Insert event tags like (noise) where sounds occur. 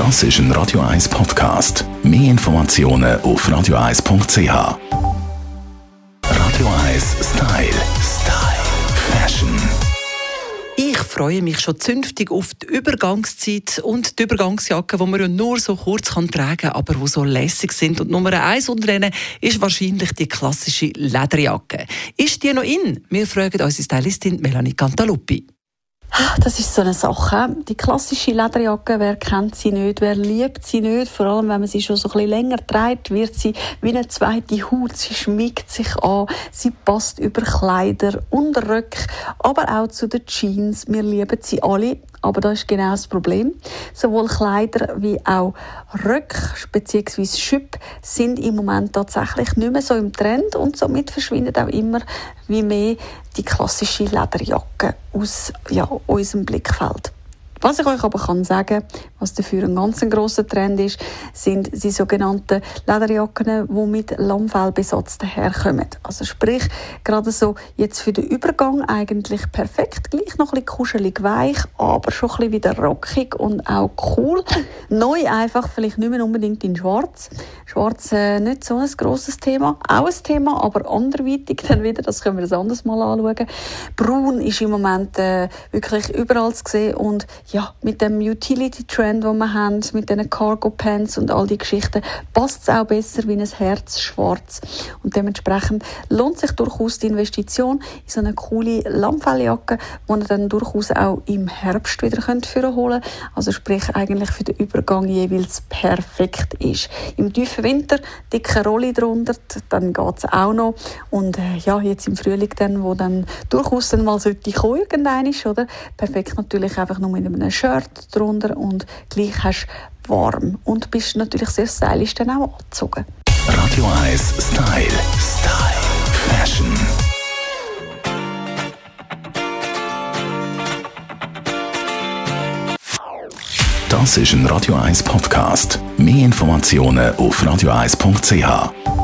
Das ist ein Radio 1 Podcast. Mehr Informationen auf radio1.ch. Radio 1 Style. Style. Fashion. Ich freue mich schon zünftig auf die Übergangszeit und die Übergangsjacke, die man ja nur so kurz kann tragen kann, aber die so lässig sind. Und Nummer eins unter denen ist wahrscheinlich die klassische Lederjacke. Ist die noch in? Wir fragen unsere Stylistin Melanie Cantaluppi. Ah, das ist so eine Sache. Die klassische Lederjacke, wer kennt sie nicht, wer liebt sie nicht? Vor allem, wenn man sie schon so ein bisschen länger trägt, wird sie wie eine zweite Haut. Sie schmiegt sich an, sie passt über Kleider, Unterröcke, aber auch zu den Jeans. Wir lieben sie alle. Aber das ist genau das Problem. Sowohl Kleider wie auch Röcke bzw. Schüpp sind im Moment tatsächlich nicht mehr so im Trend und somit verschwindet auch immer wie mehr die klassische Lederjacke aus ja, unserem Blickfeld. Was ich euch aber kann sagen, was dafür ein ganz grosser Trend ist, sind die sogenannten Lederjacken, die mit Lammfellbesatz daherkommen. Also sprich, gerade so jetzt für den Übergang eigentlich perfekt, gleich noch ein bisschen kuschelig weich, aber schon ein bisschen wieder rockig und auch cool. (laughs) Neu einfach, vielleicht nicht mehr unbedingt in schwarz. Schwarz äh, nicht so ein grosses Thema, auch ein Thema, aber anderweitig (laughs) dann wieder, das können wir das anders mal anschauen. Braun ist im Moment äh, wirklich überall zu sehen und ja, mit dem Utility-Trend, den wir haben, mit diesen Cargo-Pants und all die Geschichten, passt es auch besser wie ein Herz schwarz. Und dementsprechend lohnt sich durchaus die Investition in so eine coole Lammfelljacke, die ihr dann durchaus auch im Herbst wieder könnt holen Also sprich eigentlich für den Übergang jeweils perfekt ist. Im tiefen Winter dicke Rolle drunter, dann geht es auch noch. Und äh, ja, jetzt im Frühling dann, wo dann durchaus dann mal sollte kommen, ist, oder? Perfekt natürlich einfach nur mit einem einem Shirt drunter und gleich hast du warm und bist natürlich sehr stylisch dann auch angezogen. Radio 1 Style. Style. Fashion. Das ist ein Radio 1 Podcast. Mehr Informationen auf radio1.ch.